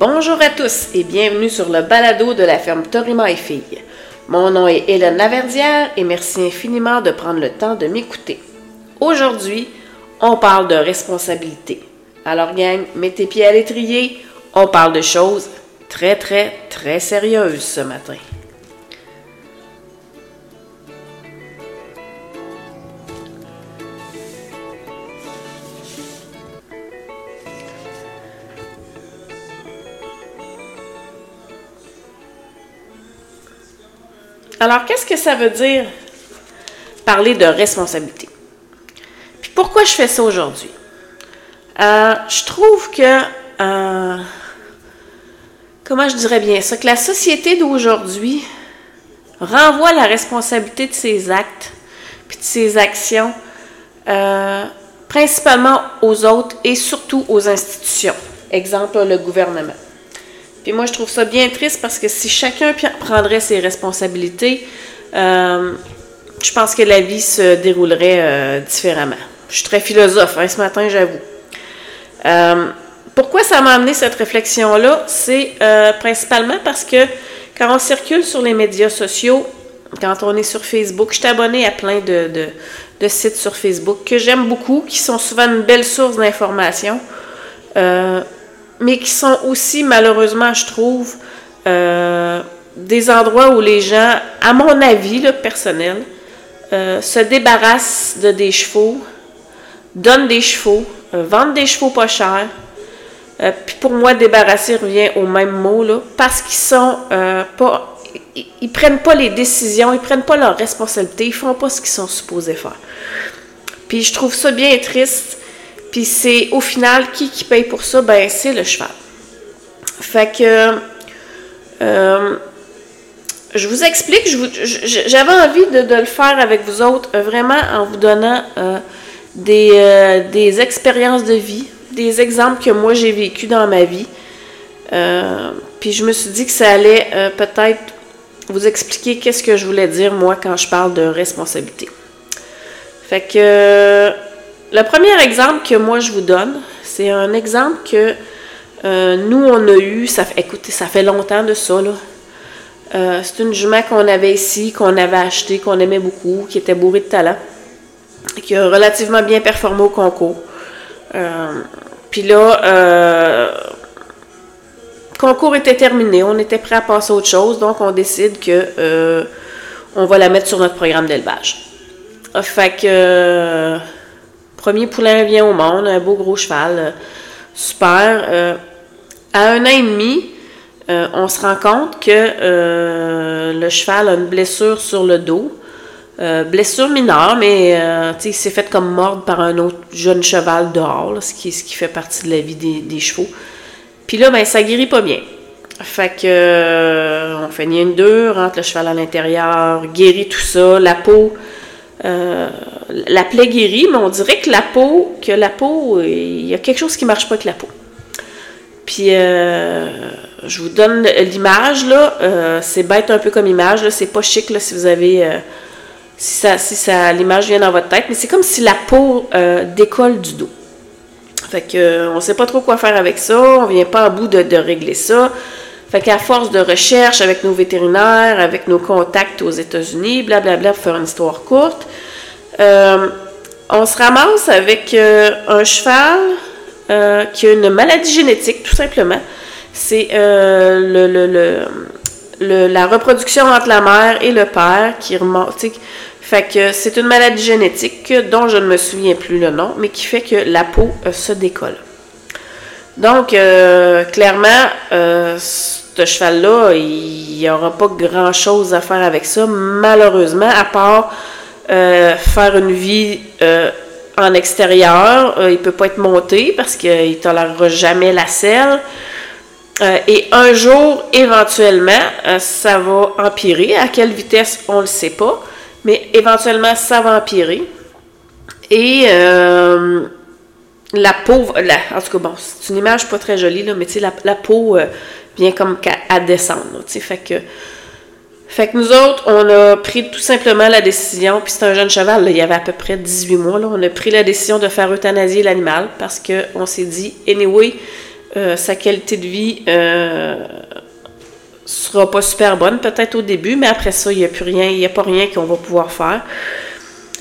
Bonjour à tous et bienvenue sur le balado de la ferme Torima et Filles. Mon nom est Hélène Laverdière et merci infiniment de prendre le temps de m'écouter. Aujourd'hui, on parle de responsabilité. Alors gang, mets tes pieds à l'étrier, on parle de choses très très très sérieuses ce matin. Alors, qu'est-ce que ça veut dire parler de responsabilité? Puis pourquoi je fais ça aujourd'hui? Euh, je trouve que, euh, comment je dirais bien ça, que la société d'aujourd'hui renvoie la responsabilité de ses actes puis de ses actions euh, principalement aux autres et surtout aux institutions. Exemple, le gouvernement. Puis moi, je trouve ça bien triste parce que si chacun prendrait ses responsabilités, euh, je pense que la vie se déroulerait euh, différemment. Je suis très philosophe hein, ce matin, j'avoue. Euh, pourquoi ça m'a amené cette réflexion-là? C'est principalement parce que quand on circule sur les médias sociaux, quand on est sur Facebook, je suis abonnée à plein de, de sites sur Facebook que j'aime beaucoup, qui sont souvent une belle source d'information mais qui sont aussi, malheureusement, je trouve, euh, des endroits où les gens, à mon avis personnel, euh, se débarrassent de des chevaux, donnent des chevaux, euh, vendent des chevaux pas chers. puis pour moi, débarrasser revient au même mot, là, parce qu'ils sont pas. Ils, ils, prennent pas les décisions, ils prennent pas leurs responsabilités, ils font pas ce qu'ils sont supposés faire. Puis je trouve ça bien triste puis c'est au final, qui qui paye pour ça? Ben, c'est le cheval. Fait que, euh, je vous explique, j'avais envie de, le faire avec vous autres, euh, vraiment en vous donnant euh, des, des, expériences de vie, des exemples que moi j'ai vécu dans ma vie. puis je me suis dit que ça allait peut-être vous expliquer qu'est-ce que je voulais dire moi quand je parle de responsabilité. Fait que le premier exemple que moi je vous donne, c'est un exemple que euh, nous on a eu, ça écoutez, ça fait longtemps de ça, là. Euh, c'est une jument qu'on avait ici, qu'on avait acheté, qu'on aimait beaucoup, qui était bourrée de talent, qui a relativement bien performé au concours. Euh, puis là, euh, concours était terminé, on était prêt à passer à autre chose, donc on décide que on va la mettre sur notre programme d'élevage. Fait que Premier poulain vient au monde, un beau gros cheval, euh, super. Euh, à un an et demi, euh, on se rend compte que le cheval a une blessure sur le dos. blessure mineure, mais il s'est fait comme mordre par un autre jeune cheval dehors, ce, qui, fait partie de la vie des, chevaux. Puis là, ben, ça guérit pas bien. Fait que on fait une deux, rentre le cheval à l'intérieur, guérit tout ça, la peau la plaie guérit, mais on dirait que la peau, que la peau, il y a quelque chose qui marche pas avec la peau. Puis euh, je vous donne l'image là, euh, c'est bête un peu comme image c'est pas chic là si vous avez si ça si l'image vient dans votre tête, mais c'est comme si la peau décolle du dos. Fait que on sait pas trop quoi faire avec ça, on vient pas à bout de, de régler ça. Fait qu'à force de recherche avec nos vétérinaires, avec nos contacts aux États-Unis, blablabla, pour faire une histoire courte, euh, on se ramasse avec euh, un cheval euh, qui a une maladie génétique, tout simplement. C'est le, la reproduction entre la mère et le père qui remonte. Fait que c'est une maladie génétique dont je ne me souviens plus le nom, mais qui fait que la peau se décolle. Donc, clairement, ce cheval-là, il n'y aura pas grand-chose à faire avec ça, malheureusement, à part faire une vie euh, en extérieur. Euh, il ne peut pas être monté parce qu'il ne tolérera jamais la selle. et un jour, éventuellement, ça va empirer. À quelle vitesse, on ne le sait pas. Mais éventuellement, ça va empirer. Et la peau, en tout cas, bon, c'est une image pas très jolie, là, mais tu sais, la, la, peau vient comme à, descendre. fait que, fait que nous autres, on a pris tout simplement la décision, puis c'est un jeune cheval, il y avait à peu près 18 mois, on a pris la décision de faire euthanasier l'animal parce qu'on s'est dit, anyway, sa qualité de vie sera pas super bonne, peut-être au début, mais après ça, il n'y a plus rien, il n'y a pas rien qu'on va pouvoir faire.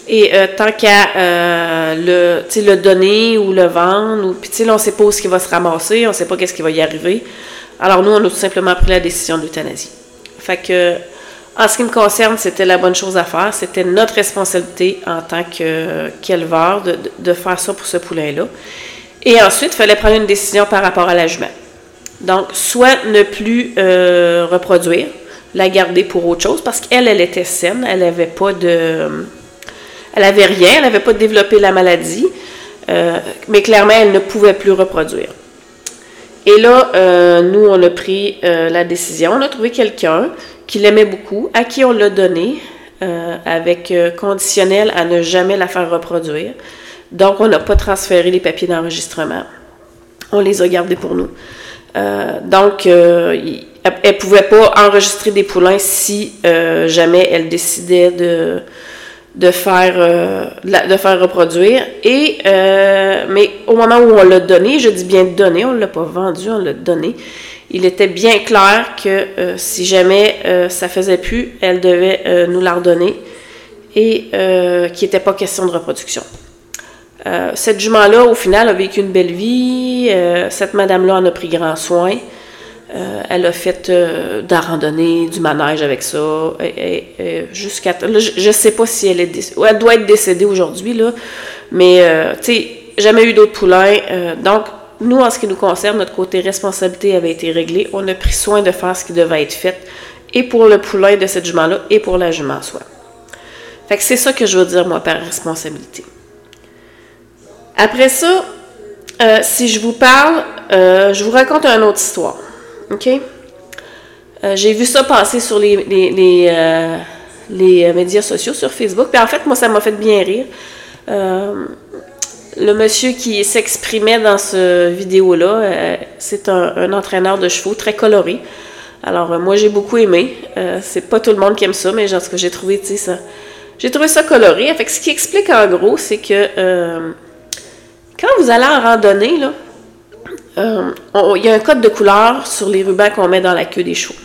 Et euh, tant qu'à euh, le, donner ou le vendre, ou, puis on ne sait pas où ce qui va se ramasser, on ne sait pas qu'est-ce qui va y arriver. Alors nous, on a tout simplement pris la décision de l'euthanasie. Fait que, en ce qui me concerne, c'était la bonne chose à faire. C'était notre responsabilité en tant qu'éleveur de, faire ça pour ce poulain-là. Et ensuite, il fallait prendre une décision par rapport à la jument. Donc, soit ne plus euh, reproduire, la garder pour autre chose, parce qu'elle, elle était saine, elle n'avait pas de elle n'avait rien, elle n'avait pas développé la maladie, euh, mais clairement, elle ne pouvait plus reproduire. Et là, euh, nous, on a pris la décision. On a trouvé quelqu'un qui l'aimait beaucoup, à qui on l'a donné, avec conditionnel à ne jamais la faire reproduire. Donc, on n'a pas transféré les papiers d'enregistrement. On les a gardés pour nous. donc, elle ne pouvait pas enregistrer des poulains si jamais elle décidait de, de faire, euh, de faire reproduire. Et, euh, mais au moment où on l'a donné, je dis bien donné, on ne l'a pas vendu, on l'a donné, il était bien clair que euh, si jamais ça faisait plus, elle devait nous la redonner et qu'il n'était pas question de reproduction. cette jument-là, au final, a vécu une belle vie. cette madame-là en a pris grand soin. Euh, elle a fait euh, de la randonnée, du manège avec ça, jusqu'à... Je ne sais pas si elle est décédée. Elle doit être décédée aujourd'hui, là, mais, euh, tu sais, jamais eu d'autres poulains. donc, nous, en ce qui nous concerne, notre côté responsabilité avait été réglé. On a pris soin de faire ce qui devait être fait, et pour le poulain de cette jument-là, et pour la jument soi. Fait que c'est ça que je veux dire, moi, par responsabilité. Après ça, si je vous parle, je vous raconte une autre histoire. OK? Euh, j'ai vu ça passer sur les, les, euh, euh, médias sociaux, sur Facebook. Puis en fait, moi, ça m'a fait bien rire. Le monsieur qui s'exprimait dans ce vidéo-là, c'est un, entraîneur de chevaux très coloré. Alors, moi, j'ai beaucoup aimé. c'est pas tout le monde qui aime ça, mais genre, ce que j'ai trouvé, tu ça. J'ai trouvé ça coloré. Fait ce qui explique en gros, c'est que quand vous allez en randonnée, là, euh, il y a un code de couleur sur les rubans qu'on met dans la queue des chevaux.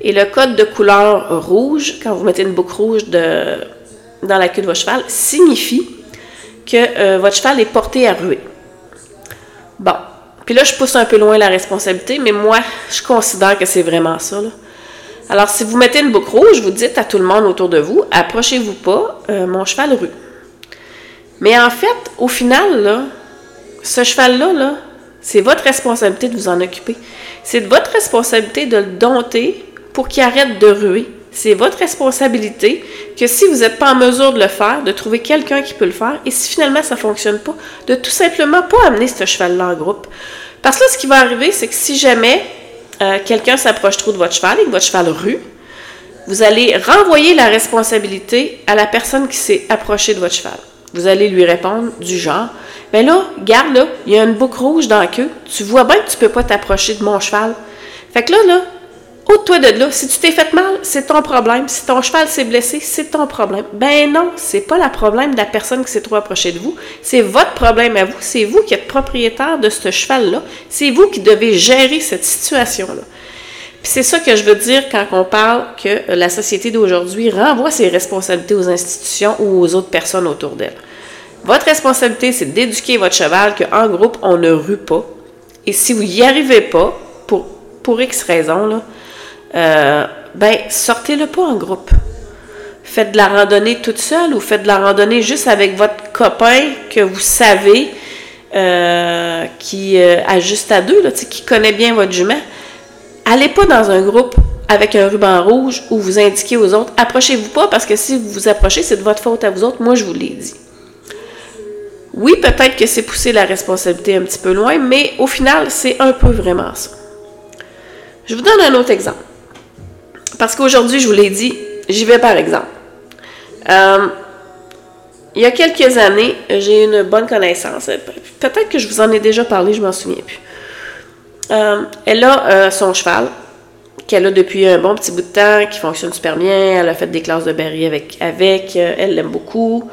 Et le code de couleur rouge, quand vous mettez une boucle rouge de, dans la queue de votre cheval, signifie que euh, votre cheval est porté à ruer. Bon. Puis là, je pousse un peu loin la responsabilité, mais moi, je considère que c'est vraiment ça. Alors, si vous mettez une boucle rouge, vous dites à tout le monde autour de vous, approchez-vous pas, euh, mon cheval rue. Mais en fait, au final, ce cheval-là, là, c'est votre responsabilité de vous en occuper. C'est votre responsabilité de le dompter pour qu'il arrête de ruer. C'est votre responsabilité que si vous n'êtes pas en mesure de le faire, de trouver quelqu'un qui peut le faire. Et si finalement ça ne fonctionne pas, de tout simplement pas amener ce cheval-là en groupe. Parce que là, ce qui va arriver, c'est que si jamais euh, quelqu'un s'approche trop de votre cheval et que votre cheval rue, vous allez renvoyer la responsabilité à la personne qui s'est approchée de votre cheval. Vous allez lui répondre du genre mais là, garde là, il y a une boucle rouge dans la queue. Tu vois bien que tu peux pas t'approcher de mon cheval. Fait que là, là, ôte-toi de là. Si tu t'es fait mal, c'est ton problème. Si ton cheval s'est blessé, c'est ton problème. Ben non, c'est pas le problème de la personne qui s'est trop approchée de vous. C'est votre problème à vous. C'est vous qui êtes propriétaire de ce cheval-là. C'est vous qui devez gérer cette situation-là. Puis c'est ça que je veux dire quand on parle que la société d'aujourd'hui renvoie ses responsabilités aux institutions ou aux autres personnes autour d'elle. Votre responsabilité, c'est d'éduquer votre cheval qu'en groupe, on ne rue pas. Et si vous n'y arrivez pas, pour, pour X raisons, là, euh, ben, sortez-le pas en groupe. Faites de la randonnée toute seule ou faites de la randonnée juste avec votre copain que vous savez euh, qui euh, ajuste à deux, là, qui connaît bien votre jument. Allez pas dans un groupe avec un ruban rouge où vous indiquez aux autres, approchez-vous pas parce que si vous vous approchez, c'est de votre faute à vous autres. Moi, je vous l'ai dit. Oui, peut-être que c'est pousser la responsabilité un petit peu loin, mais au final, c'est un peu vraiment ça. Je vous donne un autre exemple. Parce qu'aujourd'hui, je vous l'ai dit, j'y vais par exemple. Euh, il y a quelques années, j'ai une bonne connaissance. Peut-être que je vous en ai déjà parlé, je m'en souviens plus. Euh, elle a euh, son cheval, qu'elle a depuis un bon petit bout de temps, qui fonctionne super bien. Elle a fait des classes de berry avec, elle l'aime beaucoup.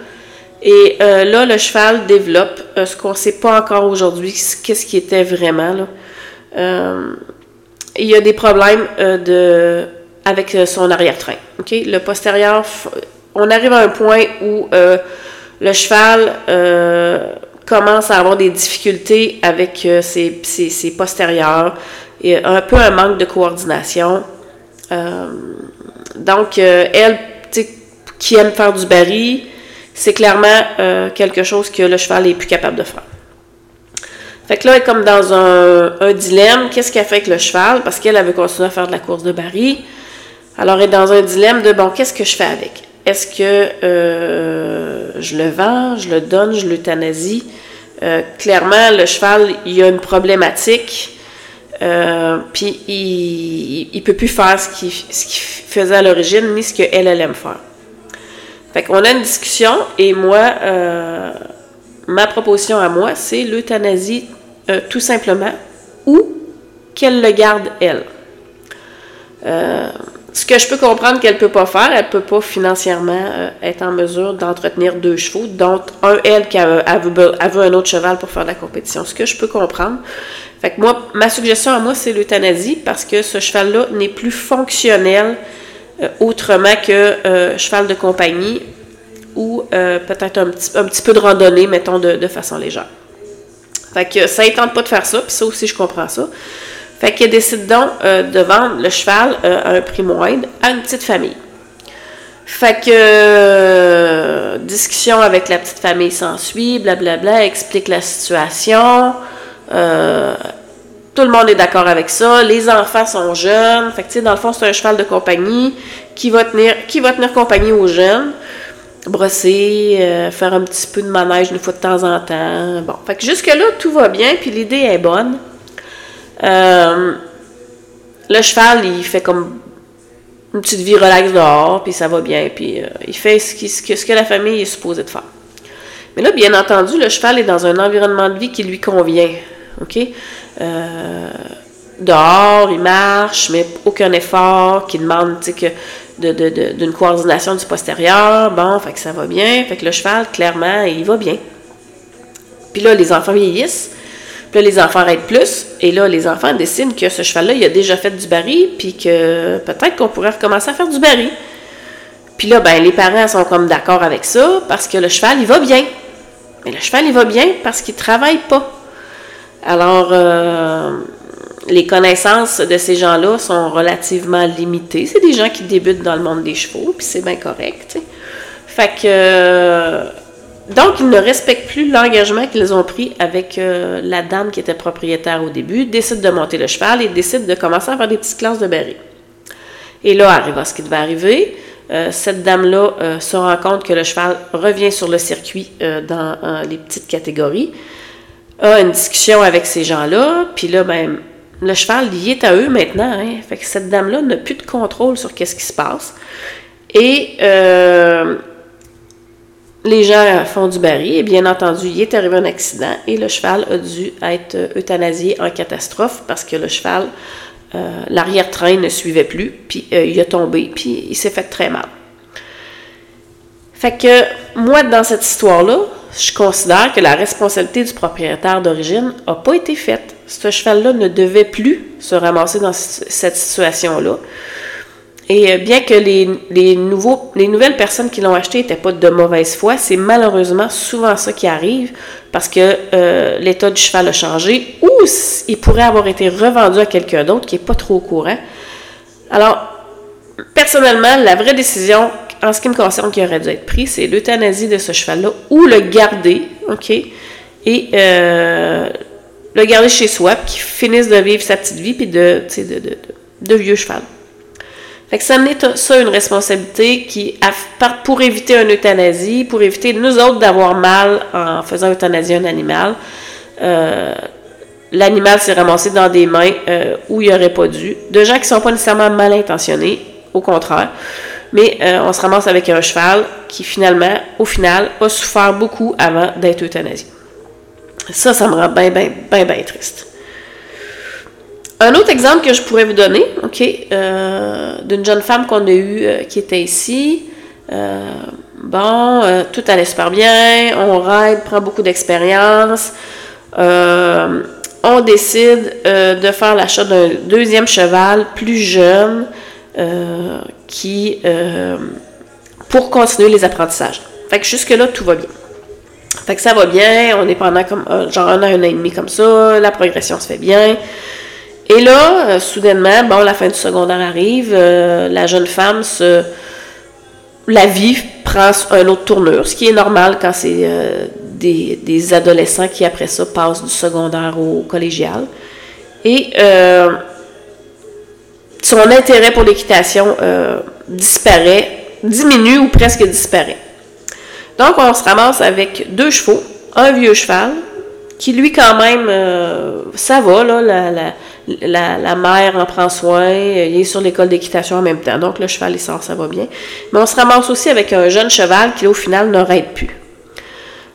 Et là, le cheval développe ce qu'on ne sait pas encore aujourd'hui, qu'est-ce qui était vraiment. Là. Il y a des problèmes de, avec son arrière-train. Le postérieur, on arrive à un point où le cheval commence à avoir des difficultés avec ses, ses, postérieurs et un peu un manque de coordination. donc, elle, qui aime faire du baril, c'est clairement euh, quelque chose que le cheval est plus capable de faire. Fait que là, elle est comme dans un, dilemme. Qu'est-ce qu'elle fait avec le cheval? Parce qu'elle veut continuer à faire de la course de baril. Alors, elle est dans un dilemme de, bon, qu'est-ce que je fais avec? Est-ce que euh, je le vends, je le donne, je l'euthanasie? Euh, clairement, le cheval, il a une problématique. puis il ne peut plus faire ce qu'il faisait à l'origine, ni ce qu'elle, elle aime faire. Fait qu'on a une discussion et moi, euh, ma proposition à moi, c'est l'euthanasie euh, tout simplement ou qu'elle le garde elle. Euh, ce que je peux comprendre qu'elle peut pas faire, elle peut pas financièrement être en mesure d'entretenir deux chevaux, dont un, elle, qui a, un autre cheval pour faire de la compétition. Ce que je peux comprendre. Fait que moi, ma suggestion à moi, c'est l'euthanasie parce que ce cheval-là n'est plus fonctionnel euh, autrement que euh, cheval de compagnie ou euh, peut-être un petit, un petit, peu de randonnée, mettons, de, façon légère. Fait que ça ne tente pas de faire ça, puis ça aussi, je comprends ça. Fait qu'elle décide donc de vendre le cheval à un prix moindre à une petite famille. Fait que discussion avec la petite famille s'ensuit, blablabla, explique la situation. Tout le monde est d'accord avec ça. Les enfants sont jeunes. Fait que, dans le fond, c'est un cheval de compagnie qui va tenir, qui va tenir compagnie aux jeunes. Brosser, euh, faire un petit peu de manège une fois de temps en temps. Bon, fait que jusque-là, tout va bien, puis l'idée est bonne. Euh, le cheval, il fait comme une petite vie relaxe dehors, puis ça va bien, puis euh, il fait ce, que, ce que la famille est supposée de faire. Mais là, bien entendu, le cheval est dans un environnement de vie qui lui convient. OK? Euh, dehors, il marche, mais aucun effort, qui demande que d'une coordination du postérieur. Bon, fait que ça va bien. Fait que le cheval, clairement, il va bien. Puis là, les enfants vieillissent. Là, les enfants arrêtent plus. Et là, les enfants décident que ce cheval-là, il a déjà fait du baril, puis que peut-être qu'on pourrait recommencer à faire du baril. Puis là, ben, les parents sont comme d'accord avec ça, parce que le cheval, il va bien. Mais le cheval, il va bien parce qu'il travaille pas. Alors, euh, les connaissances de ces gens-là sont relativement limitées. C'est des gens qui débutent dans le monde des chevaux, puis c'est bien correct. Fait que. Donc, ils ne respectent plus l'engagement qu'ils ont pris avec euh, la dame qui était propriétaire au début, décident de monter le cheval et décident de commencer à faire des petites classes de baril. Et là arrive ce qui devait arriver. cette dame-là se rend compte que le cheval revient sur le circuit dans les petites catégories a une discussion avec ces gens-là, puis là, ben, le cheval, il est à eux maintenant. Hein. Fait que cette dame-là n'a plus de contrôle sur qu'est-ce qui se passe. Et euh, les gens font du baril, et bien entendu, il est arrivé un accident, et le cheval a dû être euthanasié en catastrophe parce que le cheval, euh, l'arrière-train ne suivait plus, puis euh, il a tombé, puis il s'est fait très mal. Fait que moi, dans cette histoire-là, je considère que la responsabilité du propriétaire d'origine n'a pas été faite. Ce cheval-là ne devait plus se ramasser dans cette situation-là. Et euh, bien que les, nouveaux, les nouvelles personnes qui l'ont acheté n'étaient pas de mauvaise foi, c'est malheureusement souvent ça qui arrive parce que euh, l'état du cheval a changé ou il pourrait avoir été revendu à quelqu'un d'autre qui n'est pas trop au courant. Alors, personnellement, la vraie décision en ce qui me concerne, qui aurait dû être pris, c'est l'euthanasie de ce cheval-là ou le garder, OK? Et euh, le garder chez soi, qu'il finisse de vivre sa petite vie, puis de, vieux cheval. Ça n'est ça une responsabilité qui, pour éviter une euthanasie, pour éviter nous autres d'avoir mal en faisant euthanasie un animal, euh, l'animal s'est ramassé dans des mains euh, où il n'aurait pas dû, de gens qui ne sont pas nécessairement mal intentionnés, au contraire mais euh, on se ramasse avec un cheval qui finalement, au final, a souffert beaucoup avant d'être euthanasié. Ça, ça me rend bien, bien, bien, bien triste. Un autre exemple que je pourrais vous donner, OK, euh, d'une jeune femme qu'on a eue euh, qui était ici. bon, euh, tout allait super bien, on ride, prend beaucoup d'expérience. On décide de faire l'achat d'un deuxième cheval plus jeune qui pour continuer les apprentissages. Fait que jusque-là, tout va bien. Fait que ça va bien, on est pendant comme genre un an, un an et demi comme ça, la progression se fait bien. Et là, soudainement, bon, la fin du secondaire arrive, la jeune femme se la vie prend un autre tournure, ce qui est normal quand c'est euh, des, adolescents qui, après ça, passent du secondaire au collégial. Et euh, son intérêt pour l'équitation euh, disparaît, diminue ou presque disparaît. Donc, on se ramasse avec deux chevaux, un vieux cheval, qui lui, quand même, ça va, là, la, mère en prend soin, il est sur l'école d'équitation en même temps. Donc le cheval, il sort, ça va bien. Mais on se ramasse aussi avec un jeune cheval qui, au final, raide plus.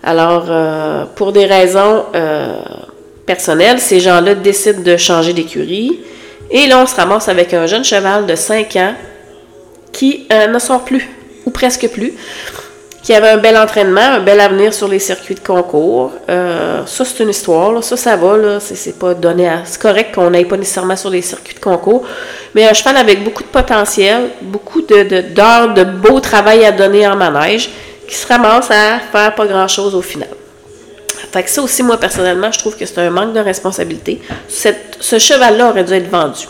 Alors, euh, pour des raisons euh, personnelles, ces gens-là décident de changer d'écurie. Et là, on se ramasse avec un jeune cheval de 5 ans qui euh, ne sort plus, ou presque plus qui avait un bel entraînement, un bel avenir sur les circuits de concours. Euh, ça, c'est une histoire. Ça, ça va. C'est, pas donné à... C'est correct qu'on n'aille pas nécessairement sur les circuits de concours. Mais un cheval avec beaucoup de potentiel, beaucoup d'heures de beau travail à donner en manège, qui se ramasse à faire pas grand-chose au final. Fait que ça aussi, moi, personnellement, je trouve que c'est un manque de responsabilité. ce cheval-là aurait dû être vendu.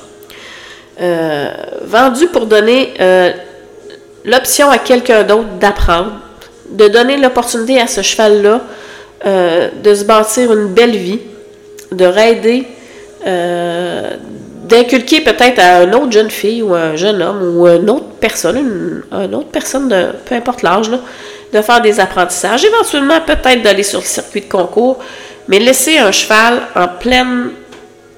Euh, vendu pour donner euh, l'option à quelqu'un d'autre d'apprendre de donner l'opportunité à ce cheval-là euh, de se bâtir une belle vie, de raider, euh, d'inculquer peut-être à une autre jeune fille ou un jeune homme ou une autre personne, une, autre personne, de, peu importe l'âge, de faire des apprentissages, éventuellement peut-être d'aller sur le circuit de concours, mais laisser un cheval en pleine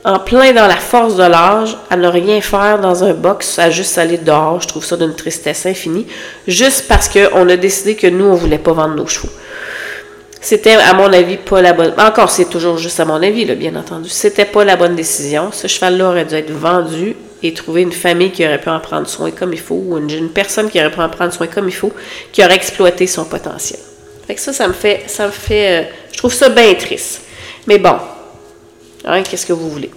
en plein dans la force de l'âge, à ne rien faire dans un box, à juste aller dehors. Je trouve ça d'une tristesse infinie, juste parce qu'on a décidé que nous, on voulait pas vendre nos chevaux. C'était, à mon avis, pas la bonne. Encore, c'est toujours juste à mon avis, bien entendu. C'était pas la bonne décision. Ce cheval-là aurait dû être vendu et trouver une famille qui aurait pu en prendre soin comme il faut, ou une, personne qui aurait pu en prendre soin comme il faut, qui aurait exploité son potentiel. Fait ça, ça me fait, ça me fait, euh, je trouve ça bien triste. Mais bon, Hein, qu'est-ce que vous voulez?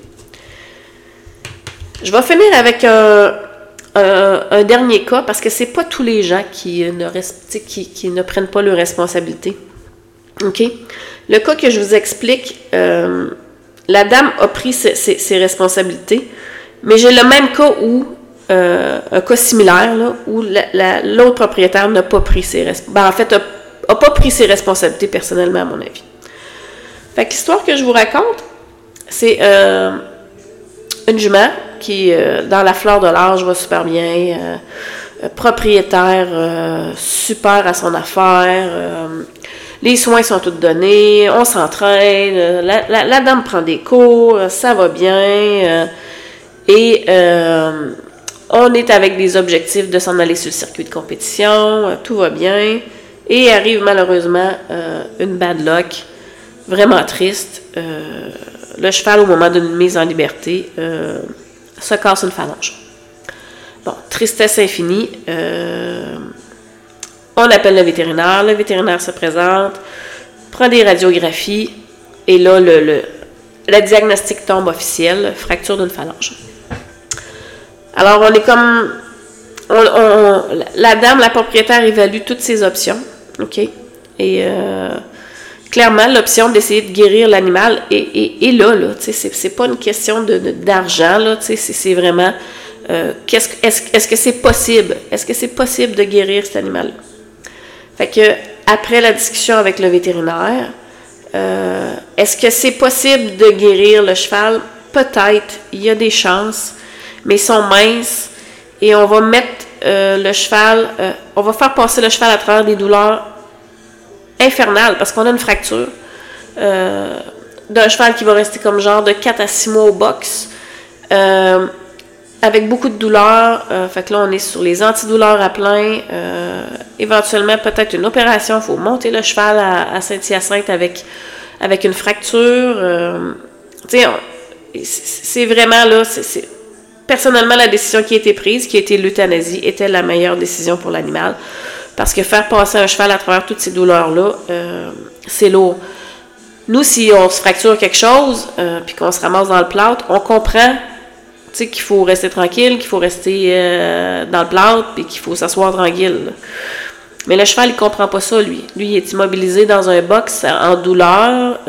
Je vais finir avec un, dernier cas parce que c'est pas tous les gens qui ne, prennent pas leurs responsabilités. OK? Le cas que je vous explique, euh, la dame a pris ses, responsabilités, mais j'ai le même cas où, euh, un cas similaire, là, où l'autre propriétaire n'a pas pris ses responsabilités. Ben, en fait, n'a pas pris ses responsabilités personnellement, à mon avis. Fait que l'histoire que je vous raconte, c'est euh, une jument qui, euh, dans la fleur de l'âge, va super bien. Euh, propriétaire super à son affaire. les soins sont tous donnés. On s'entraîne. La, dame prend des cours. Ça va bien. et on est avec des objectifs de s'en aller sur le circuit de compétition. tout va bien. Et arrive malheureusement une bad luck vraiment triste le cheval, au moment d'une mise en liberté, euh, se casse une phalange. Bon, tristesse infinie. Euh, on appelle le vétérinaire. Le vétérinaire se présente, prend des radiographies, et là, le, le, diagnostic tombe officiel, fracture d'une phalange. Alors, on est comme... la dame, la propriétaire, évalue toutes ses options, OK? Et... Euh, clairement l'option d'essayer de guérir l'animal est, là, là. C'est pas une question d'argent. C'est vraiment euh, est-ce que c'est possible? Est-ce que c'est possible de guérir cet animal? Fait que après la discussion avec le vétérinaire, euh, est-ce que c'est possible de guérir le cheval? Peut-être, il y a des chances, mais ils sont minces et on va mettre euh, le cheval, on va faire passer le cheval à travers des douleurs infernale parce qu'on a une fracture euh, d'un cheval qui va rester comme genre de 4 à 6 mois au box. Euh, avec beaucoup de douleurs. Euh, fait que là, on est sur les antidouleurs à plein. éventuellement, peut-être une opération. Il faut monter le cheval à, Saint-Hyacinthe avec, avec une fracture. c'est vraiment là. personnellement, la décision qui a été prise, qui a été l'euthanasie, était la meilleure décision pour l'animal. Parce que faire passer un cheval à travers toutes ces douleurs-là, euh, c'est lourd. Nous, si on se fracture quelque chose, euh, puis qu'on se ramasse dans le plâtre, on comprend qu'il faut rester tranquille, qu'il faut rester euh, dans le plâtre, puis qu'il faut s'asseoir tranquille. Mais le cheval, il comprend pas ça, lui. Lui, il est immobilisé dans un box en douleur,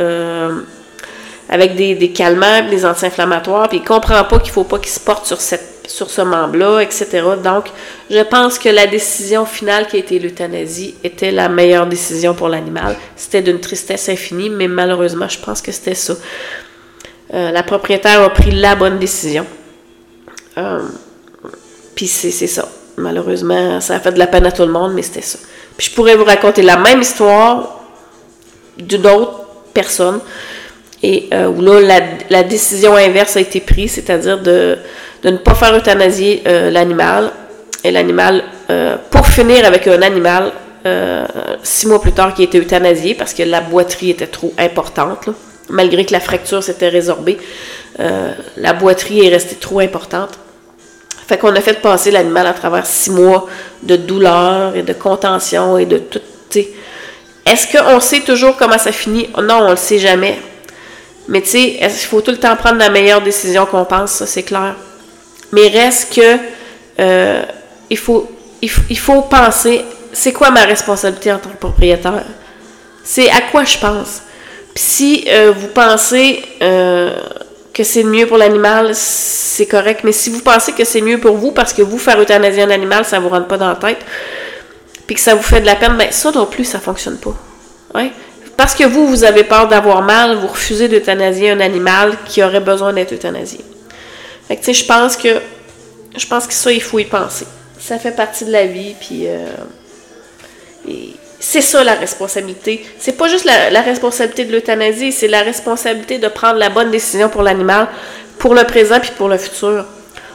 avec des, des calmants, des anti-inflammatoires, puis il comprend pas qu'il faut pas qu'il se porte sur cette sur ce membre-là, etc. Donc, je pense que la décision finale qui a été l'euthanasie était la meilleure décision pour l'animal. C'était d'une tristesse infinie, mais malheureusement, je pense que c'était ça. Euh, la propriétaire a pris la bonne décision. Euh, puis c'est ça. Malheureusement, ça a fait de la peine à tout le monde, mais c'était ça. Puis je pourrais vous raconter la même histoire d'une autre personne, et euh, là, la, décision inverse a été prise, c'est-à-dire de ne pas faire euthanasier euh, l'animal. Et l'animal, euh, pour finir avec un animal, six mois plus tard, qui a été euthanasié parce que la boiterie était trop importante, malgré que la fracture s'était résorbée, la boiterie est restée trop importante. Fait qu'on a fait passer l'animal à travers six mois de douleur et de contention et de tout. Est-ce qu'on sait toujours comment ça finit? Non, on le sait jamais. Mais tu sais, qu'il faut tout le temps prendre la meilleure décision qu'on pense? Ça, c'est clair. Mais reste que euh, il, faut, il, faut penser, c'est quoi ma responsabilité en tant que propriétaire? C'est à quoi je pense? Puis si euh, vous pensez euh, que c'est mieux pour l'animal, c'est correct. Mais si vous pensez que c'est mieux pour vous parce que vous, faire euthanasier un animal, ça ne vous rentre pas dans la tête, puis que ça vous fait de la peine, ben ça non plus, ça fonctionne pas. Ouais? Parce que vous, vous avez peur d'avoir mal, vous refusez d'euthanasier un animal qui aurait besoin d'être euthanasié. Fait que, tu sais, je pense que, je pense que ça, il faut y penser. Ça fait partie de la vie, puis euh, c'est ça la responsabilité. C'est pas juste la, responsabilité de l'euthanasie, c'est la responsabilité de prendre la bonne décision pour l'animal, pour le présent puis pour le futur.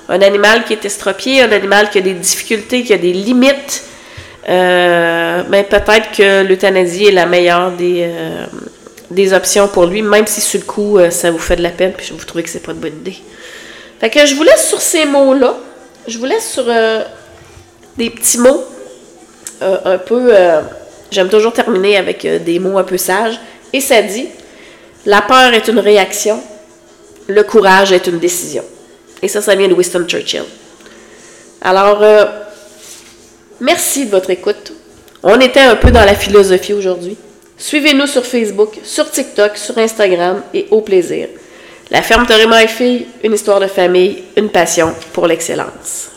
Un animal qui est estropié, un animal qui a des difficultés, qui a des limites, euh, ben peut-être que l'euthanasie est la meilleure des, euh, des options pour lui, même si sur le coup, euh, ça vous fait de la peine, puis vous trouvez que c'est pas de bonne idée. Fait je vous laisse sur ces mots-là. Je vous laisse sur euh, des petits mots un peu. J'aime toujours terminer avec des mots un peu sages. Et ça dit La peur est une réaction, le courage est une décision. Et ça, ça vient de Winston Churchill. Alors, merci de votre écoute. On était un peu dans la philosophie aujourd'hui. Suivez-nous sur Facebook, sur TikTok, sur Instagram et au plaisir. La ferme Torima et Fille, une histoire de famille, une passion pour l'excellence.